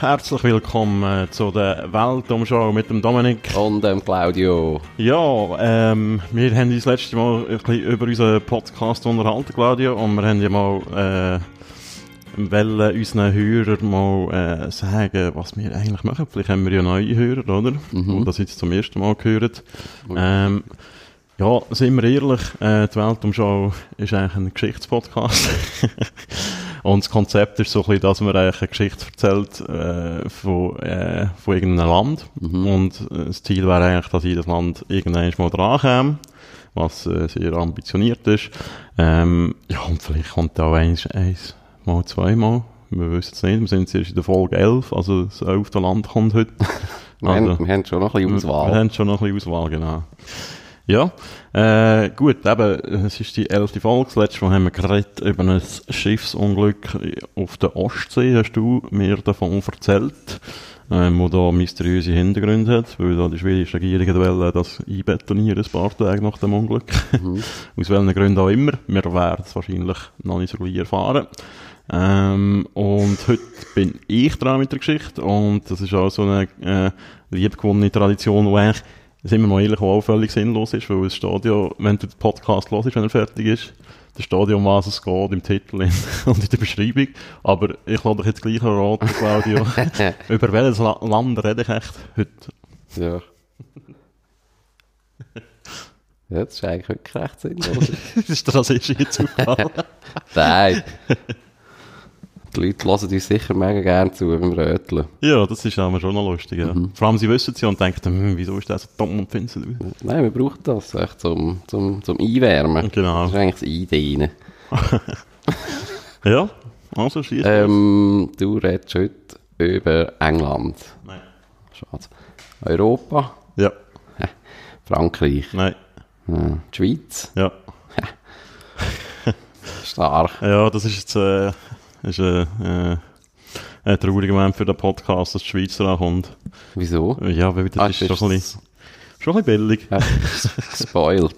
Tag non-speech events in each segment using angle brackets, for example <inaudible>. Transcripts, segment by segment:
Herzlich willkommen äh, zu der Weltumschau mit dem Dominik. Und dem Claudio. Ja, ähm, wir haben uns letztes Mal ein bisschen über unseren Podcast unterhalten, Claudio, und wir haben ja mal äh, wollen unseren Hörern mal äh, sagen, was wir eigentlich machen. Vielleicht haben wir ja neue Hörer, oder? Mhm. Die das jetzt zum ersten Mal gehört. Ähm, ja, sind wir ehrlich, äh, die Weltumschau ist eigentlich ein Geschichtspodcast. <laughs> Und das Konzept ist so ein bisschen, dass man eigentlich eine Geschichte erzählt äh, von, äh, von irgendeinem Land. Mhm. Und äh, das Ziel wäre eigentlich, dass jedes Land irgendwann mal drankommt, was äh, sehr ambitioniert ist. Ähm, ja, und vielleicht kommt da auch eins, eins mal zweimal. Wir wissen es nicht. Wir sind jetzt in der Folge 11, also das 11. Land kommt heute. <laughs> wir, also, haben, wir haben schon noch ein bisschen Auswahl. Wir, wir haben schon noch ein bisschen Auswahl, genau. Ja, äh, gut, eben, es ist die elfte Folge. Das letzte Mal haben wir geredet über ein Schiffsunglück auf der Ostsee. Hast du mir davon erzählt? Ähm, wo da mysteriöse Hintergründe hat, weil da die schwedische Regierung wollte das einbetonieren, ein paar Tage nach dem Unglück. Mhm. <laughs> Aus welchen Gründen auch immer. Wir werden es wahrscheinlich noch nicht so gleich erfahren. Ähm, und heute bin ich dran mit der Geschichte und das ist auch so eine äh, liebgewonnene Tradition, die eigentlich sind wir mal ehrlich, auch völlig sinnlos ist, weil das Stadion, wenn du den Podcast hörst, wenn er fertig ist, das Stadion, was es geht, im Titel <laughs> und in der Beschreibung. Aber ich lade dich jetzt gleich raten, Claudio. <laughs> über welches Land rede ich echt heute? Ja. Ja, das ist eigentlich wirklich recht sinnlos. <laughs> ist das erst jetzt aufgefallen? Nein. Die Leute hören uns sicher mega gerne zu, wir röteln. Ja, das ist aber schon noch lustig. Ja. Mhm. Vor allem, sie wissen es ja und denken, hm, wieso ist das so dumm und finden Nein, wir brauchen das echt zum, zum, zum Einwärmen. Genau. Das ist eigentlich das Eindehnen. <laughs> ja, also schießt ähm, Du redest heute über England. Nein. Schade. Europa? Ja. Frankreich? Nein. die Schweiz? Ja. <laughs> Stark. Ja, das ist jetzt... Äh das ist ein, äh, ein trauriger Moment für den Podcast, dass die Schweiz rankommt. Wieso? Ja, weil das ah, ist schon ein, bisschen, schon ein bisschen billig. Ja, <laughs> spoiled.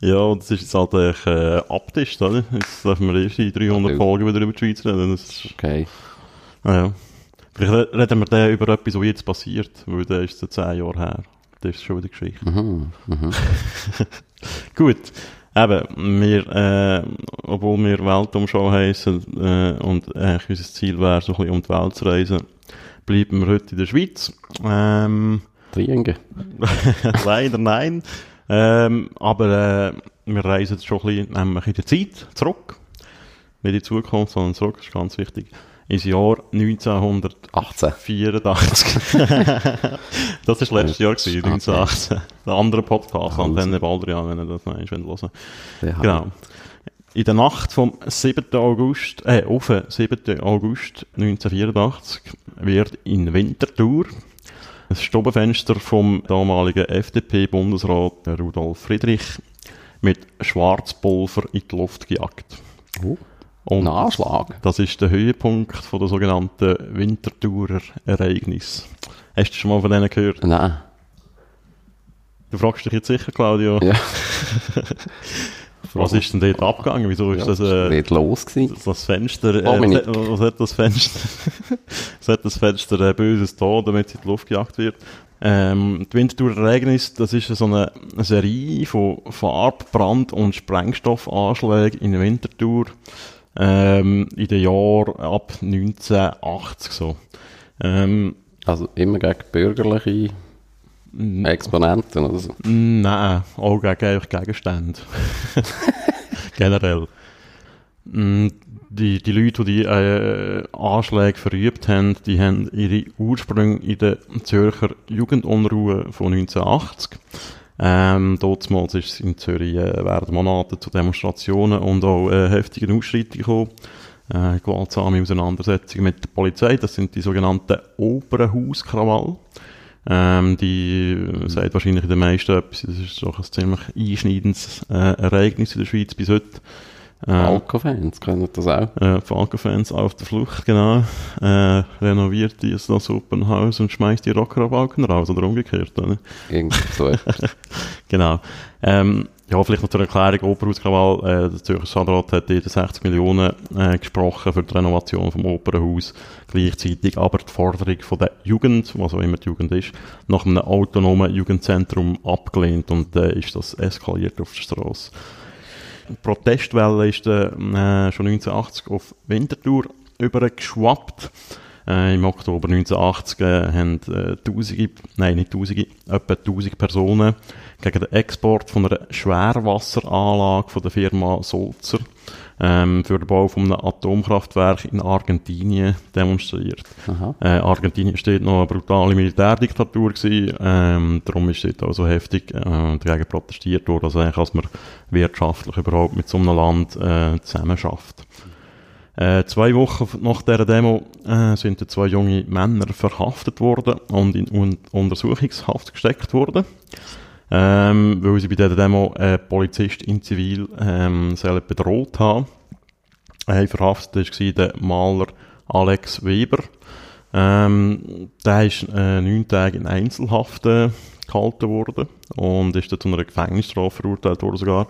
ja, und das ist jetzt halt äh, abtischt, oder? Jetzt dürfen wir erst in 300 Folgen wieder über die Schweiz reden. Ist, okay. Ah, Vielleicht reden wir dann über etwas, was jetzt passiert, weil das ist jetzt 10 Jahre her. Das ist schon wieder Geschichte. Mhm, mhm. <laughs> Gut. Eben, wir, äh, obwohl wir Weltumschau heissen äh, und eigentlich unser Ziel wäre, so ein bisschen um die Welt zu reisen, bleiben wir heute in der Schweiz. Ähm, Trienge. <laughs> Leider nein. Ähm, aber äh, wir reisen jetzt schon ein bisschen nämlich in der Zeit zurück. Nicht in die Zukunft, sondern zurück, das ist ganz wichtig ins Jahr 1984. <laughs> das war letztes Jahr, gewesen, 1918. Der andere Podcast, an den Baldrian, wenn ihr das noch einmal hören ja. Genau. In der Nacht vom 7. August, äh, auf 7. August 1984 wird in Winterthur das Stobenfenster vom damaligen FDP-Bundesrat Rudolf Friedrich mit Schwarzpulver in die Luft gejagt. Oh. Und Nachschlag. Das ist der Höhepunkt von der sogenannten Winterthurer Ereignis. Hast du schon mal von denen gehört? Nein. Du fragst dich jetzt sicher, Claudio. Ja. <laughs> Was ist denn dort abgegangen? Wieso ist ja, das, äh, los gewesen? das Fenster, äh, was hat das Fenster, <laughs> was hat das Fenster äh, böses da, damit es in die Luft gejagt wird? Ähm, die Winterthur Ereignis, das ist so eine, eine Serie von Farb-, Brand- und Sprengstoffanschlägen in Winterthur ähm, in den Jahren ab 1980 so. Ähm, also immer gegen bürgerliche Exponenten oder so? Nein, auch gegen Gegenstände. <laughs> Generell. Die, die Leute, die die äh, Anschläge verübt haben, die haben ihre Ursprünge in der Zürcher Jugendunruhe von 1980. Ähm, Dortmals ist in Zürich äh, während Monaten zu Demonstrationen und auch äh, heftigen Ausschreitungen gekommen. Äh, gewaltsame Auseinandersetzungen mit der Polizei. Das sind die sogenannten Opernhauskrawall. Ähm, die äh, sagt wahrscheinlich in den meisten etwas. Das ist doch ein ziemlich einschneidendes äh, Ereignis in der Schweiz bis heute. Äh, Falco-Fans können das auch. Äh, Falco-Fans auf der Flucht, genau. Äh, renoviert die das Suppenhaus und schmeißt die Rocker auf Balken raus oder umgekehrt, oder? Irgendwie <laughs> so Genau. Ähm, Ja, vielleicht noch zur Erklärung, Opernhauskrawall, äh, der Zürcher Stadtrat hat dort 60 Millionen äh, gesprochen für die Renovation vom Opernhaus, gleichzeitig aber die Forderung von der Jugend, was auch immer die Jugend ist, nach einem autonomen Jugendzentrum abgelehnt und äh, ist das eskaliert auf der Straße. Protestwelle ist äh, schon 1980 auf Winterthur übergeschwappt. Äh, Im Oktober 1980 äh, haben äh, Tausende, nein nicht Tausende, etwa 1000 Personen gegen den Export von einer Schwerwasseranlage von der Firma Sulzer ähm, für den Bau von einem Atomkraftwerk in Argentinien demonstriert. Äh, Argentinien steht noch eine brutale Militärdiktatur gewesen, ähm, darum ist dort auch so heftig äh, dagegen protestiert worden, also eigentlich, als man wirtschaftlich überhaupt mit so einem Land äh, zusammen schafft. Äh, zwei Wochen nach dieser Demo äh, sind zwei junge Männer verhaftet worden und in Un Untersuchungshaft gesteckt worden, ähm, weil sie bei dieser Demo einen Polizist in Zivil ähm, bedroht haben. Äh, verhaftet war der Maler Alex Weber. Ähm, der ist äh, neun Tage in Einzelhaft äh, gehalten worden und ist dann zu einer Gefängnisstrafe verurteilt worden sogar.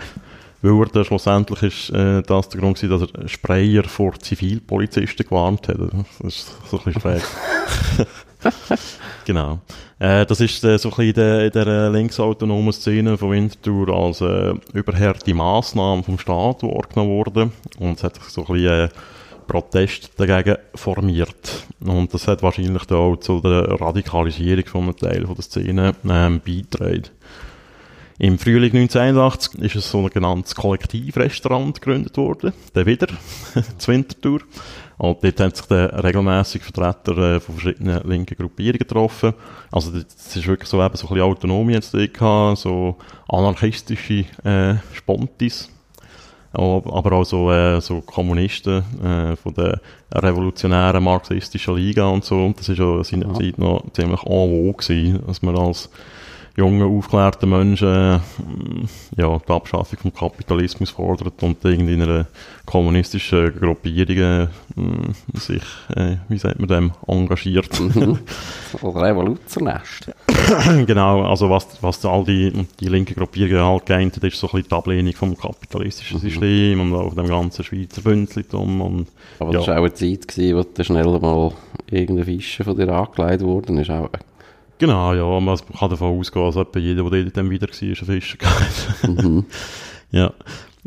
Weil er dann schlussendlich ist äh, das der Grund gewesen, dass er Sprayer vor Zivilpolizisten gewarnt hat. Das ist so ein bisschen schräg. <laughs> <laughs> genau. Äh, das ist äh, so ein bisschen der, in der linksautonomen Szene von Winterthur als äh, überhärte Massnahme vom Staat wahrgenommen worden. Und es hat sich so ein bisschen äh, Protest dagegen formiert. Und das hat wahrscheinlich auch zu der Radikalisierung von einem Teil von der Szene ähm, beigetragen. Im Frühling 1981 ist ein sogenanntes Kollektivrestaurant gegründet worden, der wieder, zu <laughs> Winterthur. Und dort haben sich dann regelmässig Vertreter äh, von verschiedenen linken Gruppierungen getroffen. Also das ist wirklich so eben so ein bisschen Autonomie jetzt gehabt, so anarchistische äh, Spontis. Aber auch so, äh, so Kommunisten äh, von der revolutionären marxistischen Liga und so. Und das ist ja seinerzeit ja. noch ziemlich en vogue gewesen, dass man als jungen, aufgeklärten Menschen äh, ja, die Abschaffung vom Kapitalismus fordert und irgendwie in einer kommunistischen Gruppierung äh, sich, äh, wie sagt man dem, engagiert. Mhm. <laughs> Oder Revoluzernest. <coughs> genau, also was, was all die, die linken Gruppierungen halt geeint hat, ist so ein bisschen die Ablehnung vom kapitalistischen mhm. System und auch dem ganzen Schweizer Bünzlitum. Und, Aber ja. das war auch eine Zeit, gewesen, wo dann schnell mal irgendeine Fische von dir angelegt worden ist. Auch Genau, ja, man kann davon ausgehen, dass etwa jeder, der dort dann wieder war, ein Fischer mhm. <laughs> Ja.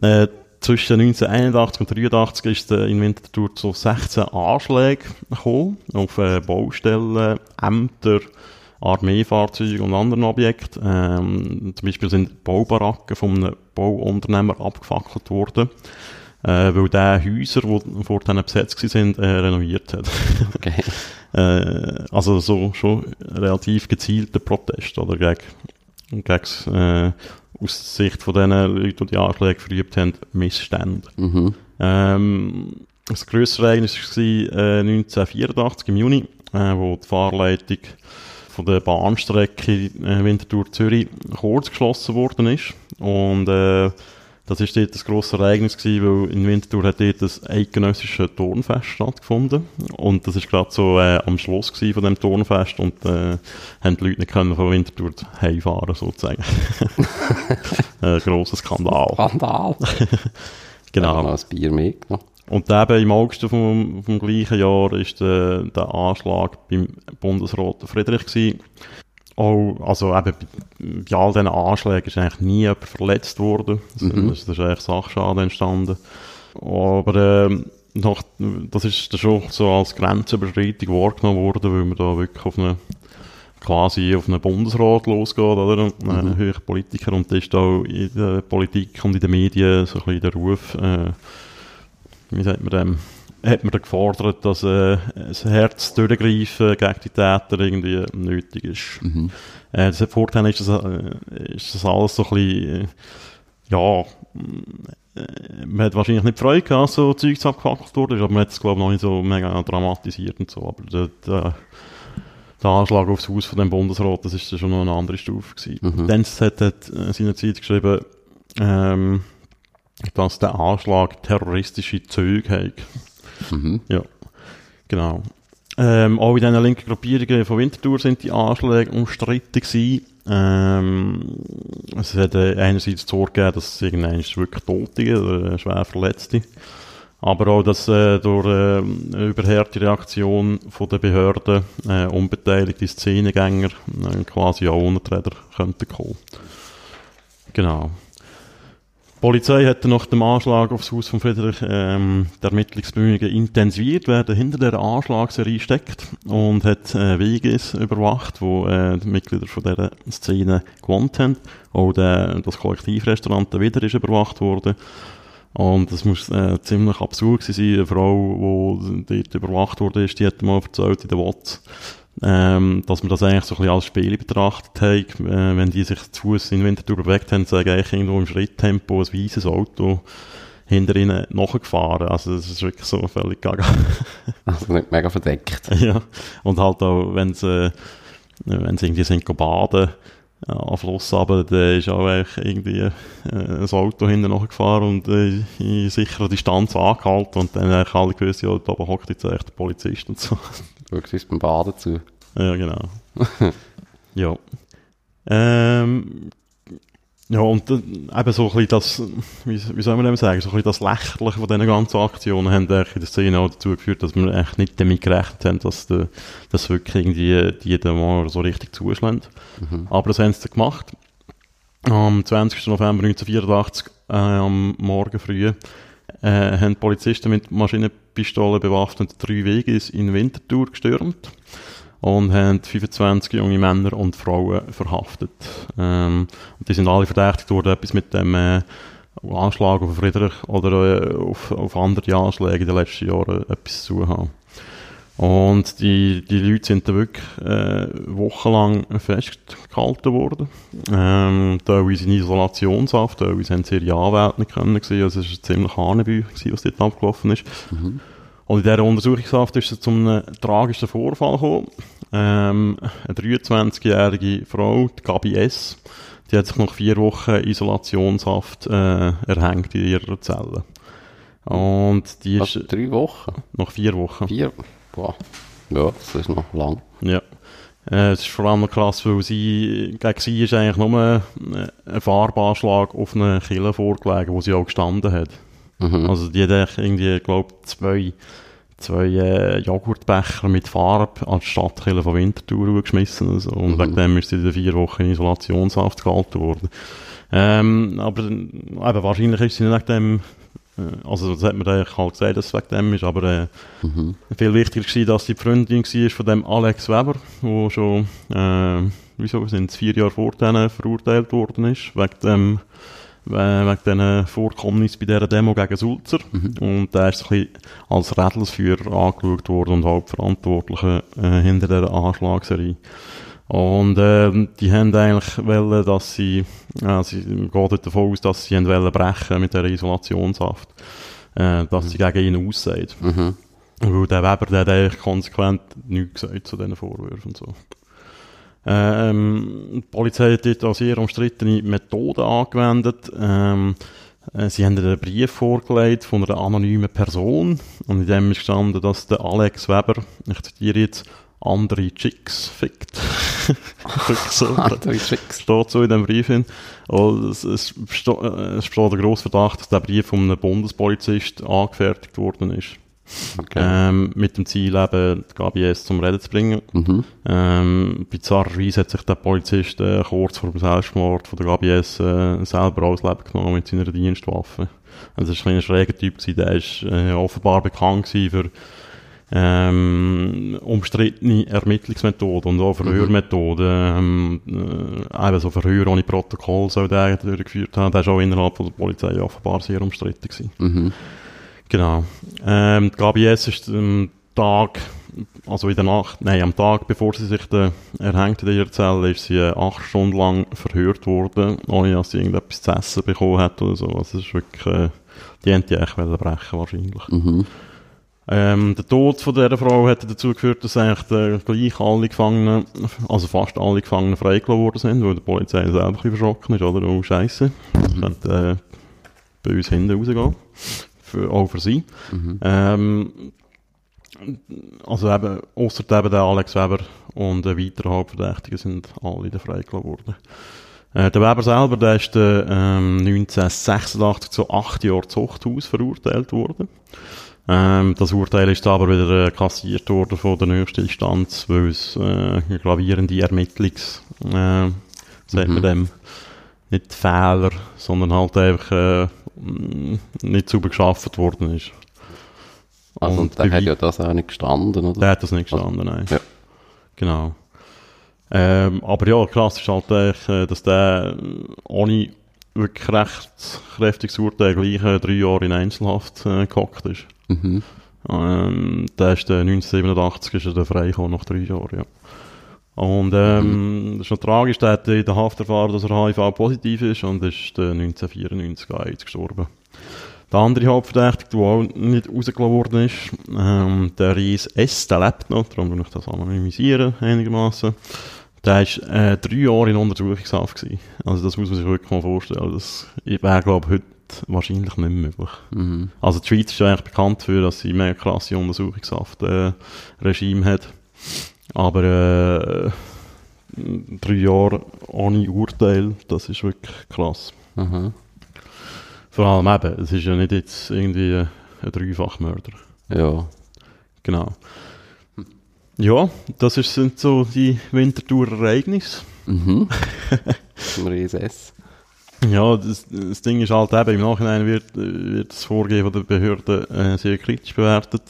Äh, zwischen 1981 und 1983 ist der in Winterthur zu 16 Anschlägen gekommen auf äh, Baustellen, Ämter, Armeefahrzeuge und anderen Objekten. Ähm, zum Beispiel sind Baubaracken von einem Bauunternehmer abgefackelt worden äh, weil der Häuser, die vor denen besetzt waren, äh, renoviert hat. Okay. <laughs> äh, also so schon relativ gezielter Protest, oder, gegen, gegen äh, aus Sicht von den Leuten, die die Anschläge verübt haben, Missstände. Mhm. Ähm, das grössere Ereignis war äh, 1984 im Juni, äh, wo die Fahrleitung von der Bahnstrecke äh, Winterthur-Zürich kurz geschlossen worden ist. Und äh, das war dort ein grosses Ereignis gewesen, weil in Winterthur hat dort das eidgenössische Turnfest stattgefunden. Und das war gerade so äh, am Schluss von dem Turnfest und äh, haben die Leute nicht können von Winterthur heimfahren sozusagen. <laughs> <laughs> ein grosser Skandal. Skandal. <laughs> genau. ein Bier mitgenommen. Und eben im August vom, vom gleichen Jahr war der, der Anschlag beim Bundesrat Friedrich gewesen auch, also eben bei, all diesen Anschlägen ist eigentlich nie jemand verletzt worden. Mhm. Das, das ist eigentlich Sachschaden entstanden. Aber äh, noch, das ist dann schon so als Grenzüberschreitung wahrgenommen worden, weil man da wirklich auf eine quasi auf einen Bundesrat losgeht, oder? Mhm. Ein höherer Politiker und da ist auch in der Politik und in den Medien so ein bisschen der Ruf, äh, wie sagt man dem, hat man dann gefordert, dass äh, das Herz durchgreifen gegen die Täter irgendwie nötig ist. Mhm. Äh, das Vorteil ist, dass, äh, ist das alles so ein bisschen, äh, ja, äh, man hat wahrscheinlich nicht Freude gehabt, so Zeugs abgefackelt wurde, aber man hat es, glaube ich, noch nicht so mega dramatisiert und so, aber der, der, der Anschlag aufs Haus von dem Bundesrat, das ist schon noch eine andere Stufe gewesen. Mhm. Dann hat, hat seine Zeit geschrieben, ähm, dass der Anschlag terroristische Züge hat. Mhm. Ja, genau. Ähm, auch in diesen linken Gruppierungen von Winterthur sind die Anschläge umstritten gewesen. Ähm, es hat äh, einerseits Sorge gegeben, dass es irgendwann wirklich Tote oder schwer Verletzte. Aber auch, dass äh, durch äh, eine überhärte Reaktion von den Behörden äh, unbeteiligte Szenengänger äh, quasi auch unter die Räder könnten kommen. Genau. Die Polizei hat nach dem Anschlag aufs Haus von Friedrich ähm, die Ermittlungsbemühungen intensiviert, wer hinter der Anschlagsserie steckt und hat äh, Weges überwacht, wo äh, die Mitglieder von dieser Szene gewohnt haben. Auch der, das Kollektivrestaurant wieder ist überwacht worden. Und das muss äh, ziemlich absurd sein. Eine Frau, die dort überwacht wurde, die hat mal erzählt in der WhatsApp, ähm, dass man das eigentlich so ein bisschen als Spiel betrachtet hat. Äh, wenn die sich zu Fuß in Winterthur bewegt haben, sagen eigentlich irgendwo im Schritttempo ein weißes Auto hinter ihnen nachgefahren. Also das ist wirklich so völlig gaga. <laughs> also nicht mega verdeckt. ja. Und halt auch, wenn sie, wenn sie irgendwie sind baden, ja, am Fluss aber der ist auch irgendwie äh, ein Auto hinten nachgefahren und äh, in sicherer Distanz angehalten und dann haben alle gewusst, ja, da hockt jetzt echt der Polizist und so. Wirklich beim Baden zu. Ja, genau. <laughs> ja. Ähm, ja, und äh, eben so ein bisschen das, wie, wie soll man dem sagen, so ein bisschen das Lächerliche von diesen ganzen Aktionen haben in der Szene auch dazu geführt, dass wir echt nicht damit gerechnet haben, dass de, das wirklich irgendwie jeden Mal so richtig zuschlägt. Mhm. Aber das haben sie gemacht. Am 20. November 1984, äh, am Morgen früh, äh, haben Polizisten mit Maschinenpistolen bewaffnet drei Wege in Winterthur gestürmt und haben 25 junge Männer und Frauen verhaftet. Ähm, und die sind alle verdächtigt worden, etwas mit dem äh, Anschlag auf Friedrich oder äh, auf, auf andere Anschläge in den letzten Jahren etwas zu haben. Und die, die Leute sind dann wirklich äh, wochenlang festgehalten worden. Ähm, teilweise in Isolationshaft, teilweise haben sie ihre Anwälte nicht können sehen. Also es war ziemlich Hanebü, was dort abgelaufen ist. Mhm. Und in dieser Untersuchungshaft ist es zu einem tragischen Vorfall gekommen. Ähm, eine 23-jährige Frau, die Gabi S., die hat sich nach vier Wochen Isolationshaft äh, erhängt in ihrer Zelle. Und die ist... Was, drei Wochen? Nach vier Wochen. Vier? Boah. Ja, das ist noch lang. Ja. Äh, es ist vor allem krass, weil sie, gegen sie ist eigentlich nur ein Farbanschlag auf eine Kille vorgelegen, wo sie auch gestanden hat. Mhm. Also die hat irgendwie, glaube zwei, zwei äh, Joghurtbecher mit Farbe an die Stadtkille von Winterthur geschmissen. Also. Und mhm. wegen dem ist sie in vier Wochen in Isolationshaft gehalten worden. Ähm, aber eben, wahrscheinlich ist sie nicht wegen dem also das hat man eigentlich halt gesehen, dass es wegen dem ist, aber äh, mhm. viel wichtiger war, dass die Freundin war von dem Alex Weber, der schon, äh, wieso sind es vier Jahre vor denen verurteilt worden ist, wegen dem wegen diesen Vorkommnissen bei dieser Demo gegen Sulzer. Mhm. Und der ist ein bisschen als Rädelsführer angeschaut worden und Hauptverantwortlicher äh, hinter dieser Anschlagsserie. Und äh, die haben eigentlich wollen, dass sie, äh, sie geht davon aus, dass sie wollen brechen mit dieser Isolationshaft, äh, dass mhm. sie gegen ihn aussagt. Mhm. Weil der Weber, der hat eigentlich konsequent nichts gesagt zu diesen Vorwürfen und so. Ähm, die Polizei hat dort auch sehr umstrittene Methoden angewendet. Ähm, äh, sie haben einen Brief vorgelegt von einer anonymen Person und in dem ist gestanden, dass der Alex Weber, ich zitiere jetzt, andere Chicks fickt. <laughs> andere Chicks. Steht so in dem Brief hin. Und es, es, besteht, äh, es besteht ein grosser Verdacht, dass der Brief von einem Bundespolizist angefertigt worden ist. Okay. Ähm, mit dem Ziel eben, die GBS zum Reden zu bringen. Mhm. Ähm, bizarrerweise hat sich der Polizist äh, kurz vor dem Selbstmord von der GBS äh, selber aus Leben genommen mit seiner Dienstwaffe. Also das war ein schräger Typ, gewesen, der ist äh, offenbar bekannt für ähm, umstrittene Ermittlungsmethoden und auch Verhörmethoden. Ähm, äh, eben so Verhör ohne Protokoll soll der durchgeführt haben. Der ist auch innerhalb von der Polizei offenbar sehr umstritten gewesen. Mhm. Genau. Ähm, Gabi S. ist am Tag, also in der Nacht, nein, am Tag, bevor sie sich da erhängt in ihrer Zelle, ist sie acht Stunden lang verhört worden, ohne dass sie irgendetwas zu essen bekommen hat oder so. Also es ist wirklich, äh, die hätten die echt brechen wahrscheinlich. Mhm. Ähm, der Tod von dieser Frau hat dazu geführt, dass eigentlich äh, gleich alle Gefangenen, also fast alle Gefangenen freigelassen worden sind, weil die Polizei selber ein bisschen verschrocken ist, oder? Oh, Scheiße. Das könnte äh, bei uns hinten rausgehen für, auch für sie. Mhm. Ähm, also eben, ausser eben der Alex Weber und ein weiterer Hauptverdächtiger sind alle da freigelassen worden. Äh, der Weber selber, der ist äh, ähm, 1986 zu acht Jahren Zuchthaus verurteilt worden. Ähm, das Urteil ist aber wieder äh, kassiert worden von der nächsten Instanz, weil es äh, gravierende Ermittlungs, äh, sagt man dem, nicht Fehler, sondern halt einfach äh, nicht sauber geschafft worden ist. Also, und der hat ja das auch nicht gestanden, oder? der hat das nicht gestanden, nein. Ja. Genau. Ähm, aber ja, krass ist halt eigentlich, äh, dass der ohne wirklich recht kräftiges Urteil gleich äh, drei Jahre in Einzelhaft äh, gehockt ist. Mhm. Ähm, der ist äh, 1987 ist er dann freigekommen, nach drei Jahren, ja. Und ähm, das ist noch tragisch, der hat in der Haft erfahren, dass er HIV-positiv ist und ist äh, 1994 an AIDS gestorben. Der andere Hauptverdächtige, der auch nicht rausgelassen worden ist, ähm, der Ries S., der lebt noch, darum will ich das anonymisieren, einigermaßen. Der war äh, drei Jahre in Untersuchungshaft gewesen. Also das muss man sich wirklich mal vorstellen. Das wäre, glaube ich, heute wahrscheinlich nicht mehr möglich. Mhm. Also die Schweiz ist ja eigentlich bekannt dafür, dass sie mega krasse Untersuchungshaft-Regime hat. Aber äh, drei Jahre ohne Urteil, das ist wirklich krass. Mhm. Vor allem eben, es ist ja nicht jetzt irgendwie ein Dreifachmörder. Ja. Genau. Ja, das ist, sind so die Wintertour-Ereignisse. Mhm. <laughs> Zum RSS. Ja, das, das Ding ist halt eben, im Nachhinein wird, wird das Vorgehen der Behörden äh, sehr kritisch bewertet.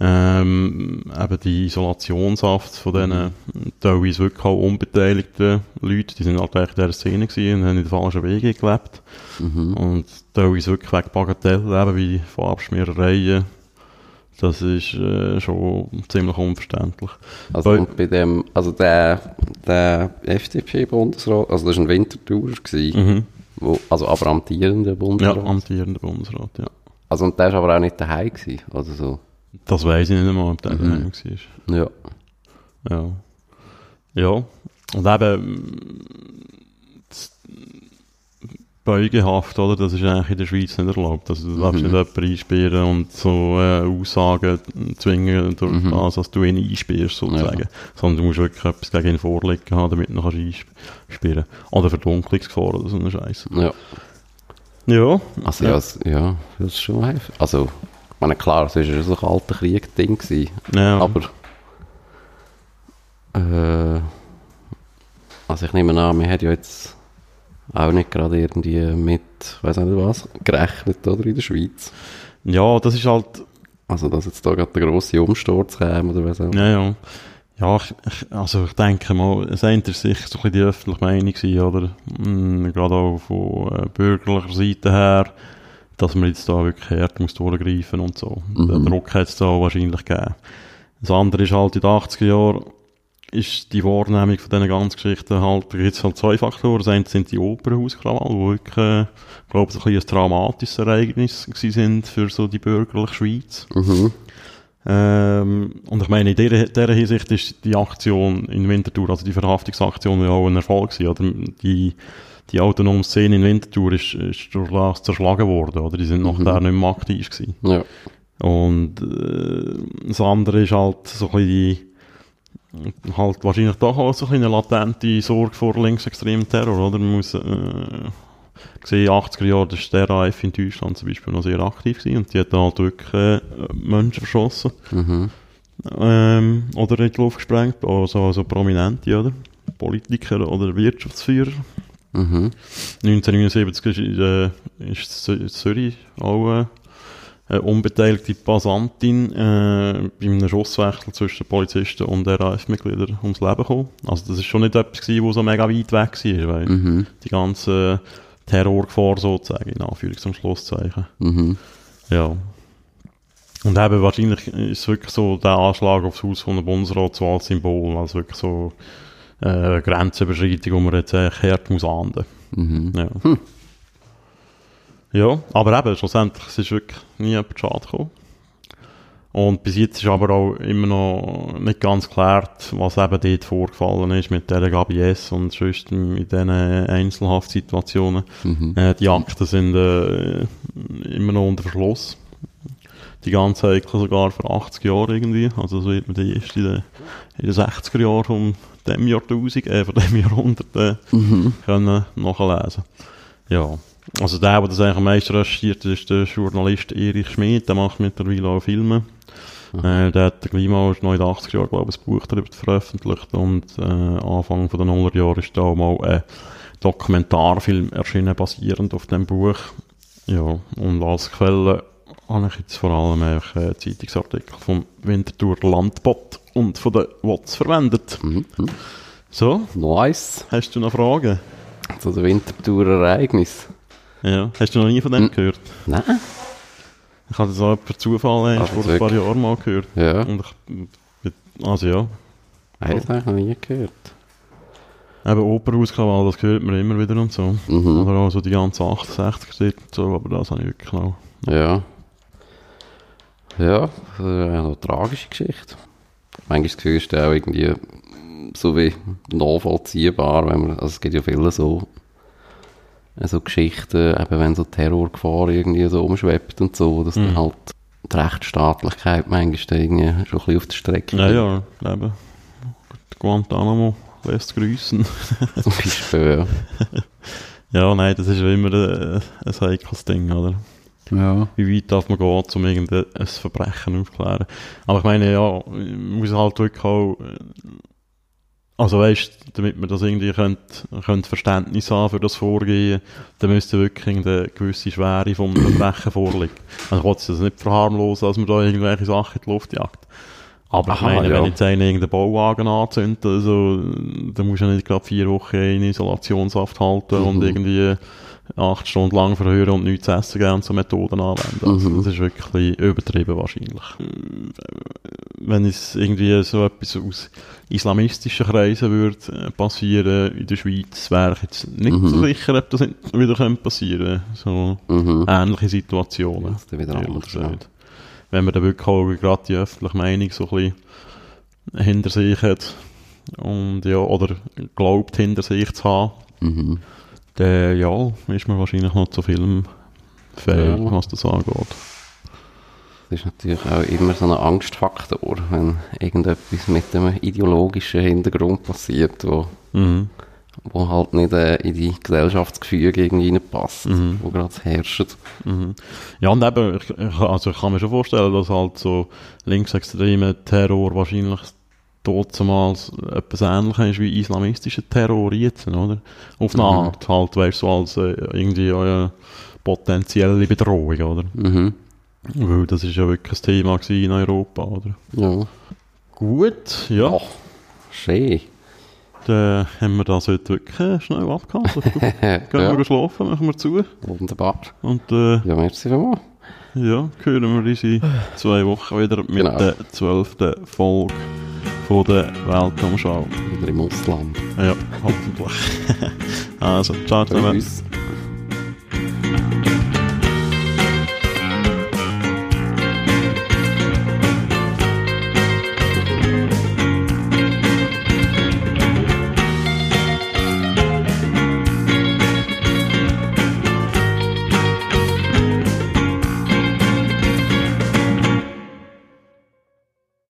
Ähm, eben die Isolationshaft von diesen teilweise wirklich auch unbeteiligten Leuten, die sind halt eigentlich in dieser Szene gewesen und haben in den falschen Wegen gelebt. Mhm. Und teilweise wirklich wegen Bagatellen, eben wie von Abschmierereien. Das ist äh, schon ziemlich unverständlich. Also, Weil- und bei dem, also der, der FDP-Bundesrat, also das war ein Wintertour, gewesen, Mhm. wo, also aber amtierender Ja, Bundesrat. amtierender Bundesrat, ja. Also, und der war aber auch nicht daheim gewesen, oder so. Das weiß ich nicht einmal, ob der Mhm. daheim war. Ja. Ja. Ja. Und eben, das Beugehaft, oder? Das ist eigentlich in der Schweiz nicht erlaubt. Also, du darfst Mhm. nicht jemanden einsperren und so äh, Aussagen zwingen durch Mhm. das, dass du ihn einsperrst, sozusagen. Sondern du musst wirklich etwas gegen ihn vorlegen haben, damit du ihn kannst einsperren Oder Verdunklungsgefahr oder so eine Scheiße. Ja. Ja. Also, Ja. ja, es- ja, das ist schon heftig. Also, ich meine, klar, es war ja so ein alter Krieg-Ding gewesen, Ja. aber, äh, also ich nehme an, wir haben ja jetzt auch nicht gerade irgendwie mit, weiß nicht was, gerechnet, oder, in der Schweiz. ja, das ist halt, Also, dass jetzt da gerade der grosse Umsturz kam, oder was auch. Ja, ja. Ja, ich, ich, also ich denke mal, es ist sicher so ein bisschen die öffentliche Meinung gewesen, oder? Mm, gerade auch von äh, bürgerlicher Seite her, dass man jetzt da wirklich hart muss durchgreifen und so. Mhm. Den Druck hat es da wahrscheinlich gegeben. Das andere ist halt in den 80er Jahren, ist die Wahrnehmung von diesen ganzen Geschichten halt, da gibt es halt zwei Faktoren. Das eine sind die Opernhauskrawall, die wirklich, äh, glaube ich, ein, ein traumatisches Ereignis gewesen sind für so die bürgerliche Schweiz. Mhm. Ähm, und ich meine, in dieser, dieser Hinsicht ist die Aktion in Winterthur, also die Verhaftungsaktion, ja auch ein Erfolg gewesen, oder? Die, die autonome Szene in Winterthur ist, ist durch das zerschlagen worden, oder? Die sind nachher nicht mehr aktiv gewesen. Ja. Und äh, das andere ist halt so ein bisschen die, halt wahrscheinlich doch auch so eine latente Sorge vor linksextremen Terror, oder? Man muss, äh, gesehen, 80er Jahre, das ist der RAF in Deutschland zum Beispiel noch sehr aktiv gewesen und die hat halt wirklich äh, Menschen verschossen. Mhm. Ähm, oder in die Luft gesprengt, also, also Prominente, oder? Politiker oder Wirtschaftsführer. Mhm. 1979 ist, in, äh, ist Zü- Zürich auch äh, eine unbeteiligte Passantin äh, bei einem Schusswechsel zwischen Polizisten und RAF-Mitgliedern ums Leben gekommen. Also das ist schon nicht etwas gewesen, wo so mega weit weg war, weil Mhm. die ganze Terrorgefahr sozusagen, in Anführungs- und Schlusszeichen. Mhm. Ja. Und eben wahrscheinlich ist wirklich so der Anschlag aufs Haus von der Bundesrat so als Symbol, als wirklich so äh, Grenzüberschreitung, die man jetzt echt hart muss ahnden. Mhm. Ja. Ja, aber eben, schlussendlich, es ist wirklich nie jemand zu Schaden gekommen. Und bis jetzt ist aber auch immer noch nicht ganz geklärt, was eben dort vorgefallen ist mit der Gabi S. und sonst in diesen Einzelhaftsituationen. Mhm. Äh, die Akten sind äh, immer noch unter Verschluss. die ganze Cycle sogar für 80 Jahre irgendwie. Also das wird man die erst in den, in den 60er Jahren von dem Jahrtausend, äh, von dem Jahrhundert äh, Mhm. können nachlesen. Ja, also der, der das eigentlich am meisten recherchiert, ist der Journalist Erich Schmidt, der macht mittlerweile auch Filme. Äh, der hat gleich mal noch in den 80er Jahren, glaube ich, ein Buch darüber veröffentlicht und äh, Anfang von den Nullerjahren ist da auch mal ein Dokumentarfilm erschienen, basierend auf dem Buch. Ja, und als Quelle habe ich jetzt vor allem äh, Zeitungsartikel vom Winterthur Landbot und von der WOTS verwendet. Mhm. So, Nice. hast du noch Fragen? Zu den Winterthur-Ereignis. Ja, hast du noch nie von dem Hm. gehört? Nein. Ich habe das auch per Zufall Ah, vor ein paar? Jahren mal gehört. Ja. Und ich, also ja, Nein, das habe ich noch nie gehört. eben Opernhauskrawall, das hört man immer wieder und so. Mhm. Oder auch so die ganzen 68er Zeit und so, aber das habe ich wirklich noch. Ja. Ja, das ist eine tragische Geschichte. Manchmal das Gefühl ist auch irgendwie so wie nachvollziehbar, wenn man, also es gibt ja viele so, so Geschichten, eben wenn so Terrorgefahr irgendwie so umschwebt und so, dass Mhm. dann halt die Rechtsstaatlichkeit manchmal irgendwie schon ein bisschen auf der Strecke Ja, ja, eben. Guantanamo lässt grüßen. <laughs> Zum Beispiel, <laughs> Ja, nein, das ist ja immer ein, ein heikles Ding, oder? ja. ja. Wie weit darf man gehen, um irgendein Verbrechen aufzuklären? Aber ich meine, ja, man muss halt wirklich auch, also weißt, damit man das irgendwie könnt, könnt Verständnis haben für das Vorgehen, dann müsste wirklich eine gewisse Schwere vom Verbrechen vorliegen. Also ich wollte das nicht verharmlosen, dass man da irgendwelche Sachen in die Luft jagt. Aber ich Aha, meine, ja. wenn jetzt einer irgendeinen Bauwagen anzündet, also, dann musst du ja nicht gerade vier Wochen in Isolationshaft halten und Mhm. irgendwie acht Stunden lang verhören und nichts zu essen geben und so Methoden anwenden. Also, Mhm. das ist wirklich übertrieben wahrscheinlich. Wenn es irgendwie so etwas aus islamistischen Kreisen würde äh, passieren in der Schweiz, wäre ich jetzt nicht Mhm. so sicher, ob das wieder könnte passieren So Mhm. ähnliche Situationen. Das ist wieder anders. Ja. Wenn man dann wirklich auch gerade die öffentliche Meinung so ein bisschen hinter sich hat und ja, oder glaubt hinter sich zu haben, Mhm. Dann ja, ist man wahrscheinlich noch zu Film fähig, Ja. was das angeht. Das ist natürlich auch immer so ein Angstfaktor, wenn irgendetwas mit einem ideologischen Hintergrund passiert, wo, Mhm. wo halt nicht äh, in die Gesellschaftsgefüge irgendwie reinpasst, Mhm. wo gerade herrscht. Mhm. Ja, und eben, ich, also ich kann mir schon vorstellen, dass halt so linksextremer Terror wahrscheinlich damals etwas ähnliches ist wie islamistischer Terror jetzt, oder? Auf eine Mhm. Art, halt, weißt du, so als äh, irgendwie eine potenzielle Bedrohung, oder? Mhm. Weil das ist ja wirklich ein Thema in Europa, oder? Ja. Gut, ja, Ach, schön. dann haben wir das heute wirklich schnell abgehandelt. <laughs> Gehen ja. wir schlafen, machen wir zu. Wunderbar. Und äh, Ja, merci vielmals. Ja, hören wir uns in zwei Wochen wieder mit Genau. der zwölften Folge von der Weltumschau. Wieder im Ausland. Ja, hoffentlich. <laughs> also, ciao zusammen. Tschüss.